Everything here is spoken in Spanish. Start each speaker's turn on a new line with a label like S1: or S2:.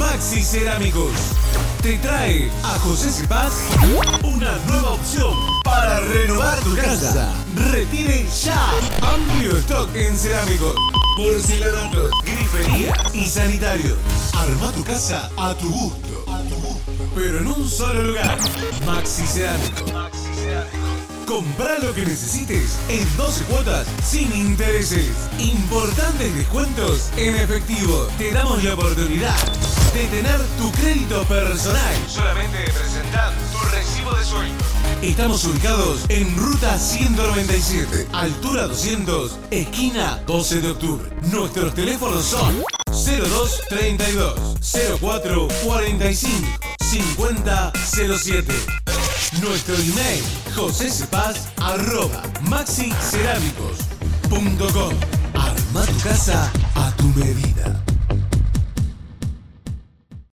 S1: Maxi Cerámicos te trae a José Cepaz una nueva opción para renovar tu casa. Retire ya amplio stock en cerámicos, porcelanatos, grifería y sanitarios. Arma tu casa a tu gusto, pero en un solo lugar. Maxi Cerámicos. Compra lo que necesites en 12 cuotas sin intereses. Importantes descuentos en efectivo. Te damos la oportunidad de tener tu crédito personal. Solamente presentar tu recibo de sueldo. Estamos ubicados en Ruta 197, altura 200, esquina 12 de octubre. Nuestros teléfonos son 0232 04 45 50 07. Nuestro email, josecepaz, arroba, maxicerámicos.com. Arma tu casa a tu medida.